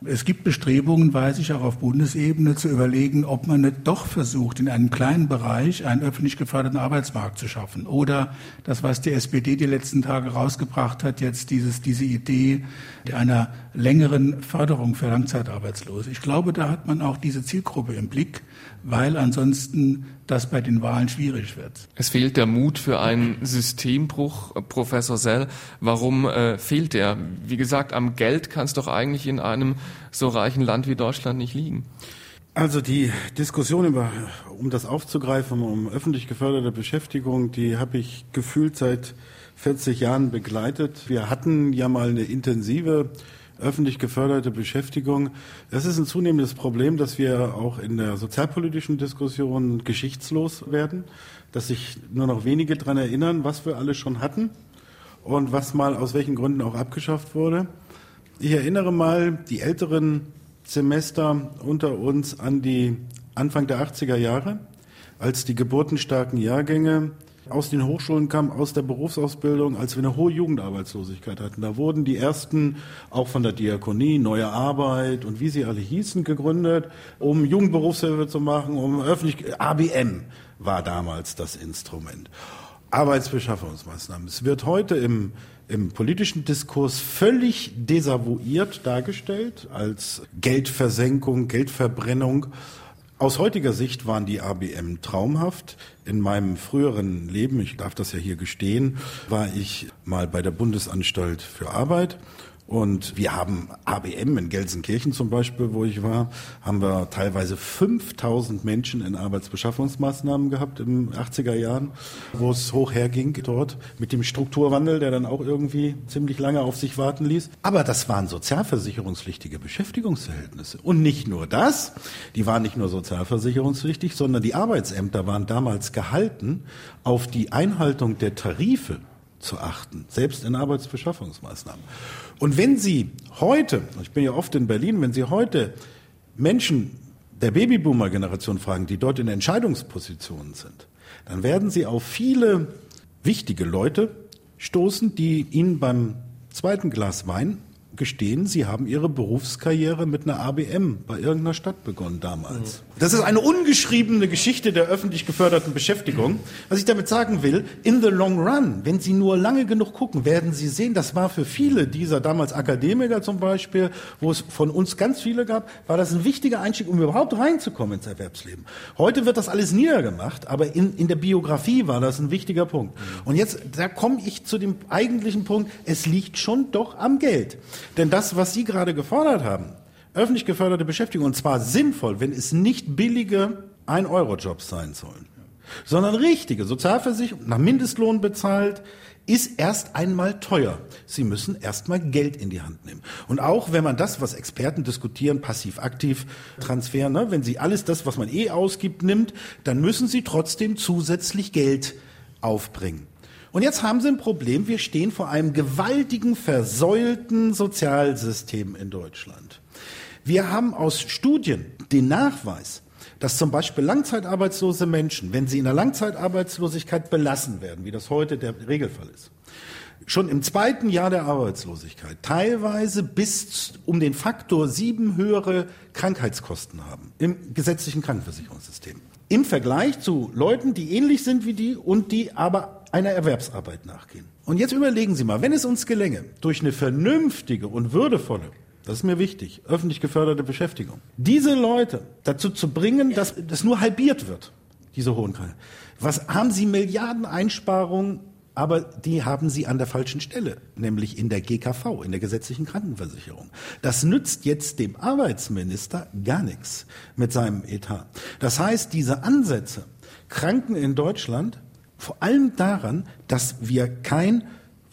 Es gibt Bestrebungen, weiß ich, auch auf Bundesebene zu überlegen, ob man nicht doch versucht, in einem kleinen Bereich einen öffentlich geförderten Arbeitsmarkt zu schaffen. Oder das, was die SPD die letzten Tage rausgebracht hat, jetzt dieses, diese Idee einer längeren Förderung für Langzeitarbeitslose. Ich glaube, da hat man auch diese Zielgruppe im Blick, weil ansonsten das bei den Wahlen schwierig wird. Es fehlt der Mut für einen Systembruch, Professor Sell. Warum äh, fehlt der? Wie gesagt, am Geld kann es doch eigentlich in einem so reichen Land wie Deutschland nicht liegen. Also die Diskussion über, um das aufzugreifen, um öffentlich geförderte Beschäftigung, die habe ich gefühlt seit 40 Jahren begleitet. Wir hatten ja mal eine intensive öffentlich geförderte Beschäftigung. Das ist ein zunehmendes Problem, dass wir auch in der sozialpolitischen Diskussion geschichtslos werden, dass sich nur noch wenige daran erinnern, was wir alle schon hatten und was mal aus welchen Gründen auch abgeschafft wurde. Ich erinnere mal die älteren Semester unter uns an die Anfang der 80er Jahre, als die geburtenstarken Jahrgänge aus den Hochschulen kamen, aus der Berufsausbildung, als wir eine hohe Jugendarbeitslosigkeit hatten. Da wurden die ersten auch von der Diakonie, Neue Arbeit und wie sie alle hießen, gegründet, um Jugendberufshilfe zu machen, um öffentlich, ABM war damals das Instrument. Arbeitsbeschaffungsmaßnahmen. Es wird heute im im politischen Diskurs völlig desavouiert dargestellt als Geldversenkung, Geldverbrennung. Aus heutiger Sicht waren die ABM traumhaft. In meinem früheren Leben, ich darf das ja hier gestehen, war ich mal bei der Bundesanstalt für Arbeit und wir haben ABM in Gelsenkirchen zum Beispiel, wo ich war, haben wir teilweise 5000 Menschen in Arbeitsbeschaffungsmaßnahmen gehabt in 80er Jahren, wo es hoch herging dort mit dem Strukturwandel, der dann auch irgendwie ziemlich lange auf sich warten ließ. Aber das waren sozialversicherungspflichtige Beschäftigungsverhältnisse. Und nicht nur das, die waren nicht nur sozialversicherungspflichtig, sondern die Arbeitsämter waren damals gehalten, auf die Einhaltung der Tarife zu achten, selbst in Arbeitsbeschaffungsmaßnahmen. Und wenn Sie heute, ich bin ja oft in Berlin, wenn Sie heute Menschen der Babyboomer-Generation fragen, die dort in Entscheidungspositionen sind, dann werden Sie auf viele wichtige Leute stoßen, die Ihnen beim zweiten Glas Wein gestehen, Sie haben Ihre Berufskarriere mit einer ABM bei irgendeiner Stadt begonnen damals. Das ist eine ungeschriebene Geschichte der öffentlich geförderten Beschäftigung. Was ich damit sagen will, in the long run, wenn Sie nur lange genug gucken, werden Sie sehen, das war für viele dieser damals Akademiker zum Beispiel, wo es von uns ganz viele gab, war das ein wichtiger Einstieg, um überhaupt reinzukommen ins Erwerbsleben. Heute wird das alles niedergemacht, aber in, in der Biografie war das ein wichtiger Punkt. Und jetzt, da komme ich zu dem eigentlichen Punkt, es liegt schon doch am Geld. Denn das, was Sie gerade gefordert haben, öffentlich geförderte Beschäftigung, und zwar sinnvoll, wenn es nicht billige Ein-Euro-Jobs sein sollen, sondern richtige Sozialversicherung, nach Mindestlohn bezahlt, ist erst einmal teuer. Sie müssen erstmal Geld in die Hand nehmen. Und auch wenn man das, was Experten diskutieren, passiv-aktiv Transfer, ne, wenn Sie alles das, was man eh ausgibt, nimmt, dann müssen Sie trotzdem zusätzlich Geld aufbringen. Und jetzt haben sie ein Problem. Wir stehen vor einem gewaltigen, versäulten Sozialsystem in Deutschland. Wir haben aus Studien den Nachweis, dass zum Beispiel langzeitarbeitslose Menschen, wenn sie in der Langzeitarbeitslosigkeit belassen werden, wie das heute der Regelfall ist, schon im zweiten Jahr der Arbeitslosigkeit teilweise bis um den Faktor sieben höhere Krankheitskosten haben im gesetzlichen Krankenversicherungssystem. Im Vergleich zu Leuten, die ähnlich sind wie die und die aber einer Erwerbsarbeit nachgehen. Und jetzt überlegen Sie mal, wenn es uns gelänge, durch eine vernünftige und würdevolle, das ist mir wichtig, öffentlich geförderte Beschäftigung, diese Leute dazu zu bringen, dass das nur halbiert wird, diese hohen Kreise. Was haben Sie Milliarden Einsparungen, aber die haben Sie an der falschen Stelle, nämlich in der GKV, in der gesetzlichen Krankenversicherung. Das nützt jetzt dem Arbeitsminister gar nichts mit seinem Etat. Das heißt, diese Ansätze, Kranken in Deutschland vor allem daran, dass wir kein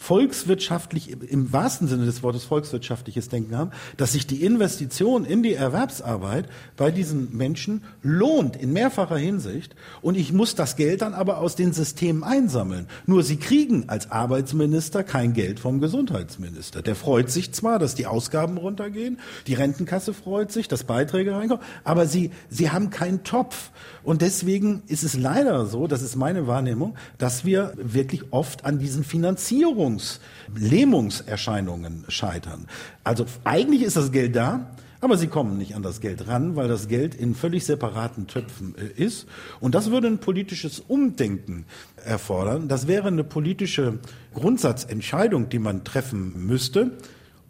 volkswirtschaftlich, im wahrsten Sinne des Wortes volkswirtschaftliches Denken haben, dass sich die Investition in die Erwerbsarbeit bei diesen Menschen lohnt in mehrfacher Hinsicht und ich muss das Geld dann aber aus den Systemen einsammeln. Nur sie kriegen als Arbeitsminister kein Geld vom Gesundheitsminister. Der freut sich zwar, dass die Ausgaben runtergehen, die Rentenkasse freut sich, dass Beiträge reinkommen, aber sie, sie haben keinen Topf. Und deswegen ist es leider so, das ist meine Wahrnehmung, dass wir wirklich oft an diesen Finanzierungen Lähmungs, Lähmungserscheinungen scheitern. Also eigentlich ist das Geld da, aber sie kommen nicht an das Geld ran, weil das Geld in völlig separaten Töpfen äh, ist. Und das würde ein politisches Umdenken erfordern. Das wäre eine politische Grundsatzentscheidung, die man treffen müsste.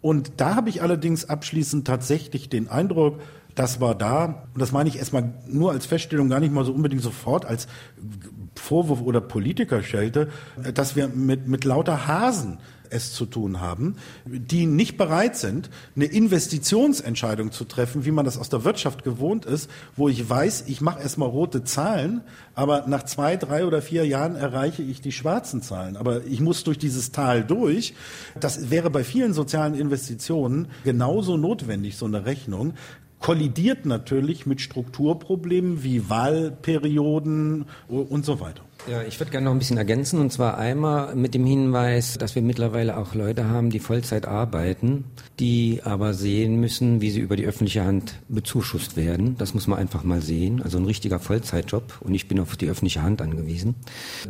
Und da habe ich allerdings abschließend tatsächlich den Eindruck, das war da, und das meine ich erstmal nur als Feststellung, gar nicht mal so unbedingt sofort als Vorwurf oder Politikerschelte, dass wir mit, mit lauter Hasen es zu tun haben, die nicht bereit sind, eine Investitionsentscheidung zu treffen, wie man das aus der Wirtschaft gewohnt ist, wo ich weiß, ich mache erstmal rote Zahlen, aber nach zwei, drei oder vier Jahren erreiche ich die schwarzen Zahlen. Aber ich muss durch dieses Tal durch. Das wäre bei vielen sozialen Investitionen genauso notwendig, so eine Rechnung kollidiert natürlich mit Strukturproblemen wie Wahlperioden und so weiter. Ja, ich würde gerne noch ein bisschen ergänzen und zwar einmal mit dem Hinweis, dass wir mittlerweile auch Leute haben, die Vollzeit arbeiten, die aber sehen müssen, wie sie über die öffentliche Hand bezuschusst werden. Das muss man einfach mal sehen. Also ein richtiger Vollzeitjob und ich bin auf die öffentliche Hand angewiesen.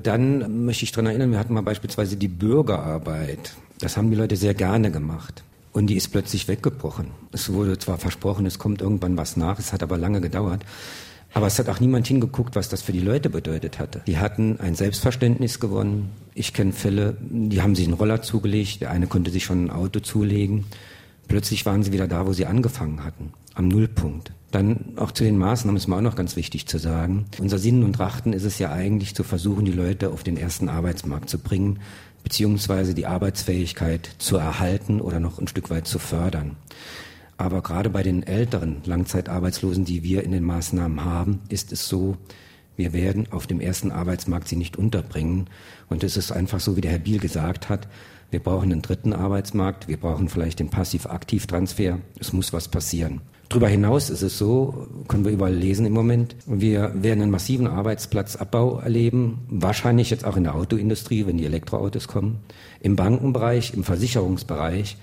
Dann möchte ich daran erinnern, wir hatten mal beispielsweise die Bürgerarbeit. Das haben die Leute sehr gerne gemacht. Und die ist plötzlich weggebrochen. Es wurde zwar versprochen, es kommt irgendwann was nach, es hat aber lange gedauert. Aber es hat auch niemand hingeguckt, was das für die Leute bedeutet hatte. Die hatten ein Selbstverständnis gewonnen. Ich kenne Fälle, die haben sich einen Roller zugelegt, der eine konnte sich schon ein Auto zulegen. Plötzlich waren sie wieder da, wo sie angefangen hatten, am Nullpunkt. Dann auch zu den Maßnahmen ist mir auch noch ganz wichtig zu sagen. Unser Sinnen und Trachten ist es ja eigentlich zu versuchen, die Leute auf den ersten Arbeitsmarkt zu bringen, beziehungsweise die Arbeitsfähigkeit zu erhalten oder noch ein Stück weit zu fördern. Aber gerade bei den älteren Langzeitarbeitslosen, die wir in den Maßnahmen haben, ist es so, wir werden auf dem ersten Arbeitsmarkt sie nicht unterbringen. Und es ist einfach so, wie der Herr Biel gesagt hat, wir brauchen einen dritten Arbeitsmarkt, wir brauchen vielleicht den Passiv-Aktiv-Transfer. Es muss was passieren. Darüber hinaus ist es so, können wir überall lesen im Moment, wir werden einen massiven Arbeitsplatzabbau erleben, wahrscheinlich jetzt auch in der Autoindustrie, wenn die Elektroautos kommen, im Bankenbereich, im Versicherungsbereich.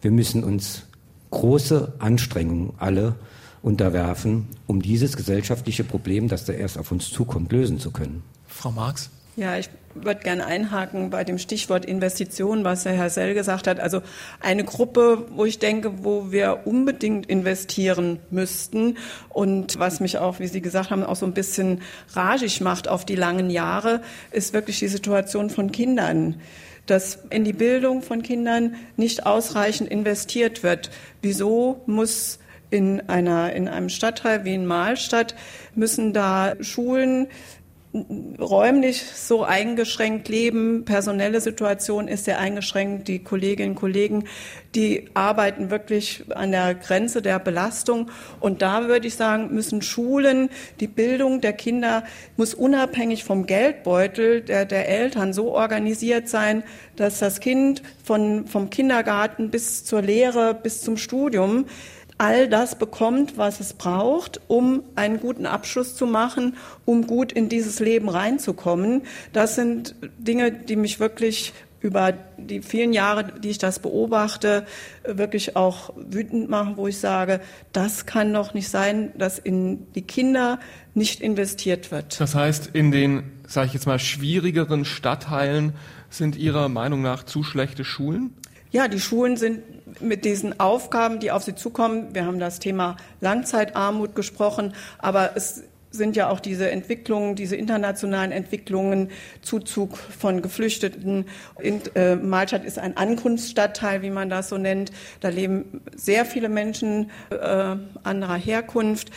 Wir müssen uns große Anstrengungen alle unterwerfen, um dieses gesellschaftliche Problem, das da erst auf uns zukommt, lösen zu können. Frau Marx? Ja, ich würde gerne einhaken bei dem Stichwort Investition, was der Herr Sell gesagt hat. Also eine Gruppe, wo ich denke, wo wir unbedingt investieren müssten und was mich auch, wie Sie gesagt haben, auch so ein bisschen ragig macht auf die langen Jahre, ist wirklich die Situation von Kindern dass in die Bildung von Kindern nicht ausreichend investiert wird. Wieso muss in einer, in einem Stadtteil wie in Mahlstadt müssen da Schulen räumlich so eingeschränkt leben. Personelle Situation ist sehr eingeschränkt. Die Kolleginnen und Kollegen, die arbeiten wirklich an der Grenze der Belastung. Und da würde ich sagen, müssen Schulen, die Bildung der Kinder muss unabhängig vom Geldbeutel der, der Eltern so organisiert sein, dass das Kind von, vom Kindergarten bis zur Lehre, bis zum Studium all das bekommt, was es braucht, um einen guten Abschluss zu machen, um gut in dieses Leben reinzukommen. Das sind Dinge, die mich wirklich über die vielen Jahre, die ich das beobachte, wirklich auch wütend machen, wo ich sage, das kann doch nicht sein, dass in die Kinder nicht investiert wird. Das heißt, in den, sage ich jetzt mal, schwierigeren Stadtteilen sind Ihrer Meinung nach zu schlechte Schulen? Ja, die Schulen sind mit diesen Aufgaben, die auf sie zukommen. Wir haben das Thema Langzeitarmut gesprochen, aber es sind ja auch diese Entwicklungen, diese internationalen Entwicklungen, Zuzug von Geflüchteten. In, äh, Malstadt ist ein Ankunftsstadtteil, wie man das so nennt. Da leben sehr viele Menschen äh, anderer Herkunft.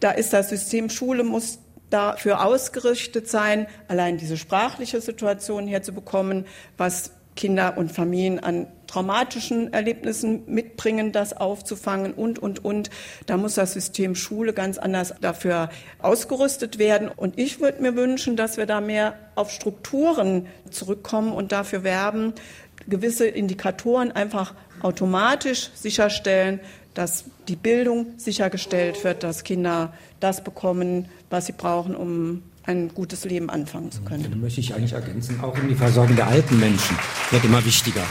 Da ist das System Schule muss dafür ausgerichtet sein, allein diese sprachliche Situation herzubekommen, was Kinder und Familien an traumatischen Erlebnissen mitbringen, das aufzufangen und, und, und. Da muss das System Schule ganz anders dafür ausgerüstet werden. Und ich würde mir wünschen, dass wir da mehr auf Strukturen zurückkommen und dafür werben, gewisse Indikatoren einfach automatisch sicherstellen, dass die Bildung sichergestellt wird, dass Kinder das bekommen, was sie brauchen, um ein gutes Leben anfangen zu können. Da möchte ich eigentlich ergänzen, auch in die Versorgung der alten Menschen wird immer wichtiger.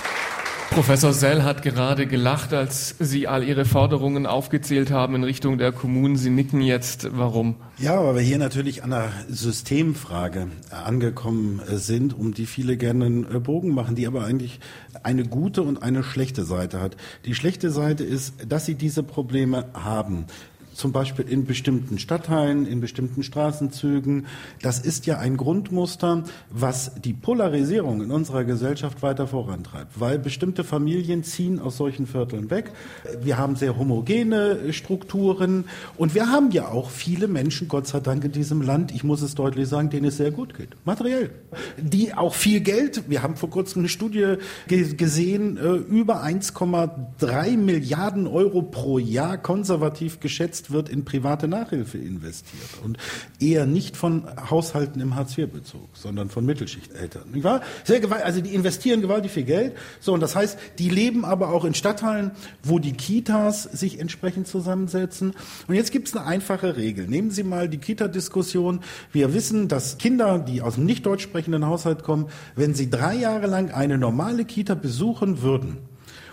Professor Sell hat gerade gelacht, als Sie all Ihre Forderungen aufgezählt haben in Richtung der Kommunen. Sie nicken jetzt. Warum? Ja, weil wir hier natürlich an einer Systemfrage angekommen sind, um die viele gerne einen Bogen machen, die aber eigentlich eine gute und eine schlechte Seite hat. Die schlechte Seite ist, dass sie diese Probleme haben zum Beispiel in bestimmten Stadtteilen, in bestimmten Straßenzügen. Das ist ja ein Grundmuster, was die Polarisierung in unserer Gesellschaft weiter vorantreibt, weil bestimmte Familien ziehen aus solchen Vierteln weg. Wir haben sehr homogene Strukturen und wir haben ja auch viele Menschen, Gott sei Dank, in diesem Land, ich muss es deutlich sagen, denen es sehr gut geht, materiell, die auch viel Geld, wir haben vor kurzem eine Studie gesehen, äh, über 1,3 Milliarden Euro pro Jahr konservativ geschätzt wird in private Nachhilfe investiert und eher nicht von Haushalten im Hartz-IV-Bezug, sondern von Mittelschichteltern. Nicht wahr? Sehr gewalt, also die investieren gewaltig viel Geld. So, und das heißt, die leben aber auch in Stadtteilen, wo die Kitas sich entsprechend zusammensetzen. Und jetzt gibt es eine einfache Regel. Nehmen Sie mal die Kita-Diskussion. Wir wissen, dass Kinder, die aus einem nicht deutsch sprechenden Haushalt kommen, wenn sie drei Jahre lang eine normale Kita besuchen würden,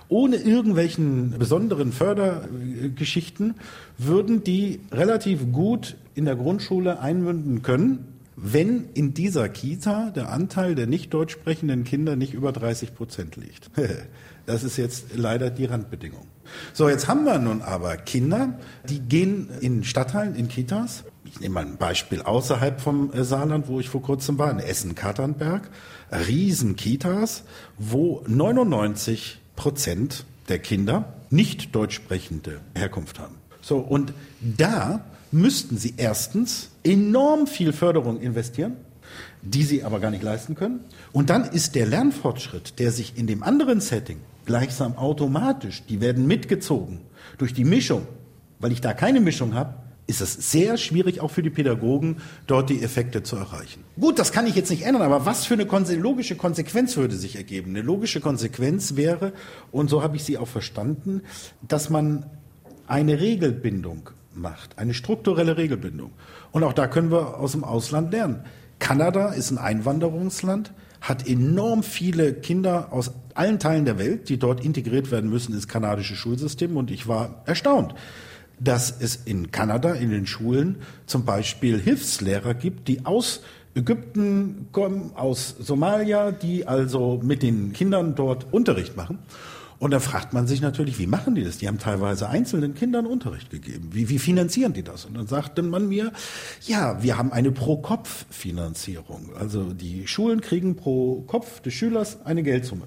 ohne irgendwelchen besonderen Fördergeschichten, würden die relativ gut in der Grundschule einmünden können, wenn in dieser Kita der Anteil der nicht deutsch sprechenden Kinder nicht über 30 Prozent liegt. Das ist jetzt leider die Randbedingung. So, jetzt haben wir nun aber Kinder, die gehen in Stadtteilen, in Kitas. Ich nehme mal ein Beispiel außerhalb vom äh, Saarland, wo ich vor kurzem war, in Essen-Katernberg. Riesen Kitas, wo 99 Prozent der Kinder nicht deutsch sprechende Herkunft haben. So, und da müssten sie erstens enorm viel Förderung investieren, die sie aber gar nicht leisten können. Und dann ist der Lernfortschritt, der sich in dem anderen Setting gleichsam automatisch, die werden mitgezogen durch die Mischung, weil ich da keine Mischung habe, ist es sehr schwierig, auch für die Pädagogen, dort die Effekte zu erreichen. Gut, das kann ich jetzt nicht ändern, aber was für eine logische Konsequenz würde sich ergeben? Eine logische Konsequenz wäre, und so habe ich sie auch verstanden, dass man eine Regelbindung macht, eine strukturelle Regelbindung. Und auch da können wir aus dem Ausland lernen. Kanada ist ein Einwanderungsland, hat enorm viele Kinder aus allen Teilen der Welt, die dort integriert werden müssen ins kanadische Schulsystem. Und ich war erstaunt dass es in Kanada in den Schulen zum Beispiel Hilfslehrer gibt, die aus Ägypten kommen, aus Somalia, die also mit den Kindern dort Unterricht machen. Und da fragt man sich natürlich, wie machen die das? Die haben teilweise einzelnen Kindern Unterricht gegeben. Wie, wie finanzieren die das? Und dann sagte man mir, ja, wir haben eine Pro-Kopf-Finanzierung. Also die Schulen kriegen pro Kopf des Schülers eine Geldsumme.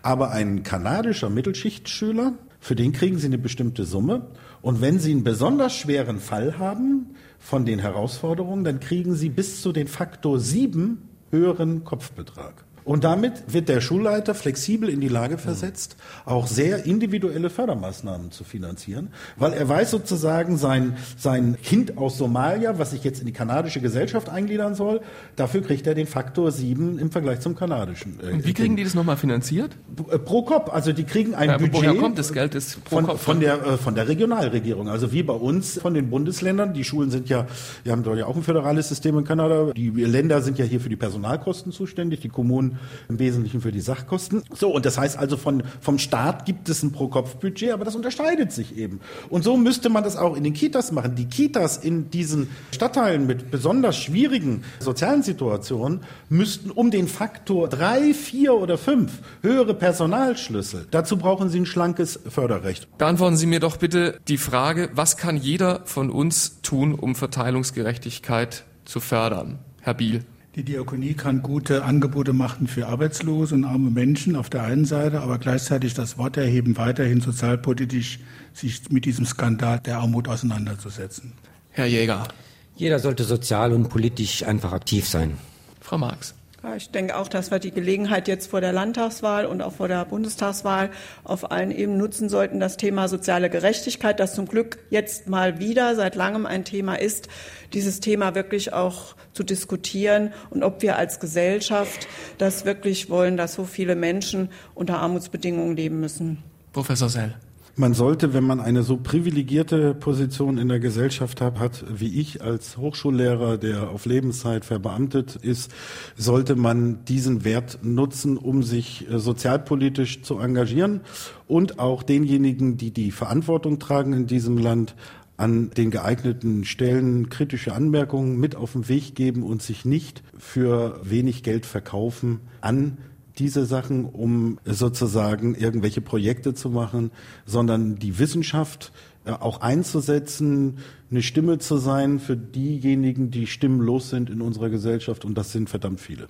Aber ein kanadischer Mittelschichtschüler, für den kriegen sie eine bestimmte Summe. Und wenn Sie einen besonders schweren Fall haben von den Herausforderungen, dann kriegen Sie bis zu den Faktor sieben höheren Kopfbetrag. Und damit wird der Schulleiter flexibel in die Lage versetzt, auch sehr individuelle Fördermaßnahmen zu finanzieren, weil er weiß sozusagen, sein, sein Kind aus Somalia, was sich jetzt in die kanadische Gesellschaft eingliedern soll, dafür kriegt er den Faktor sieben im Vergleich zum kanadischen. Äh, Und wie kriegen die das nochmal finanziert? Äh, pro Kopf, also die kriegen ein ja, Budget. Woher kommt das Geld? Ist pro von, Kopf, von, der, äh, von der Regionalregierung, also wie bei uns von den Bundesländern. Die Schulen sind ja, wir haben dort ja auch ein föderales System in Kanada. Die Länder sind ja hier für die Personalkosten zuständig, die Kommunen im Wesentlichen für die Sachkosten. So, und das heißt also, von, vom Staat gibt es ein Pro-Kopf-Budget, aber das unterscheidet sich eben. Und so müsste man das auch in den Kitas machen. Die Kitas in diesen Stadtteilen mit besonders schwierigen sozialen Situationen müssten um den Faktor drei, vier oder fünf höhere Personalschlüssel. Dazu brauchen sie ein schlankes Förderrecht. Beantworten Sie mir doch bitte die Frage, was kann jeder von uns tun, um Verteilungsgerechtigkeit zu fördern? Herr Biel. Die Diakonie kann gute Angebote machen für Arbeitslose und arme Menschen auf der einen Seite, aber gleichzeitig das Wort erheben, weiterhin sozialpolitisch sich mit diesem Skandal der Armut auseinanderzusetzen. Herr Jäger. Jeder sollte sozial und politisch einfach aktiv sein. Frau Marx. Ich denke auch, dass wir die Gelegenheit jetzt vor der Landtagswahl und auch vor der Bundestagswahl auf allen Ebenen nutzen sollten, das Thema soziale Gerechtigkeit, das zum Glück jetzt mal wieder seit langem ein Thema ist, dieses Thema wirklich auch zu diskutieren und ob wir als Gesellschaft das wirklich wollen, dass so viele Menschen unter Armutsbedingungen leben müssen. Professor Sell. Man sollte, wenn man eine so privilegierte Position in der Gesellschaft hat, hat wie ich als Hochschullehrer, der auf Lebenszeit verbeamtet ist, sollte man diesen Wert nutzen, um sich äh, sozialpolitisch zu engagieren und auch denjenigen, die die Verantwortung tragen in diesem Land, an den geeigneten Stellen kritische Anmerkungen mit auf den Weg geben und sich nicht für wenig Geld verkaufen an diese Sachen, um sozusagen irgendwelche Projekte zu machen, sondern die Wissenschaft äh, auch einzusetzen, eine Stimme zu sein für diejenigen, die stimmenlos sind in unserer Gesellschaft. Und das sind verdammt viele.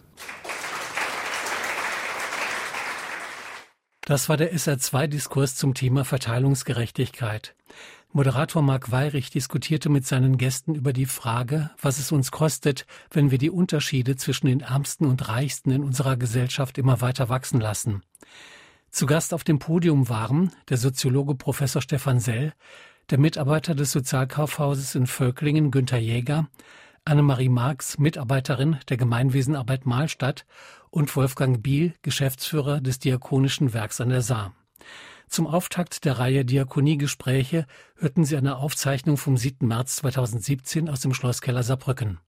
Das war der SR2-Diskurs zum Thema Verteilungsgerechtigkeit. Moderator Marc Weirich diskutierte mit seinen Gästen über die Frage, was es uns kostet, wenn wir die Unterschiede zwischen den Ärmsten und Reichsten in unserer Gesellschaft immer weiter wachsen lassen. Zu Gast auf dem Podium waren der Soziologe Professor Stefan Sell, der Mitarbeiter des Sozialkaufhauses in Völklingen Günther Jäger, Annemarie Marx, Mitarbeiterin der Gemeinwesenarbeit Mahlstadt und Wolfgang Biel, Geschäftsführer des Diakonischen Werks an der Saar. Zum Auftakt der Reihe Diakoniegespräche hörten Sie eine Aufzeichnung vom 7. März 2017 aus dem Schlosskeller Saarbrücken.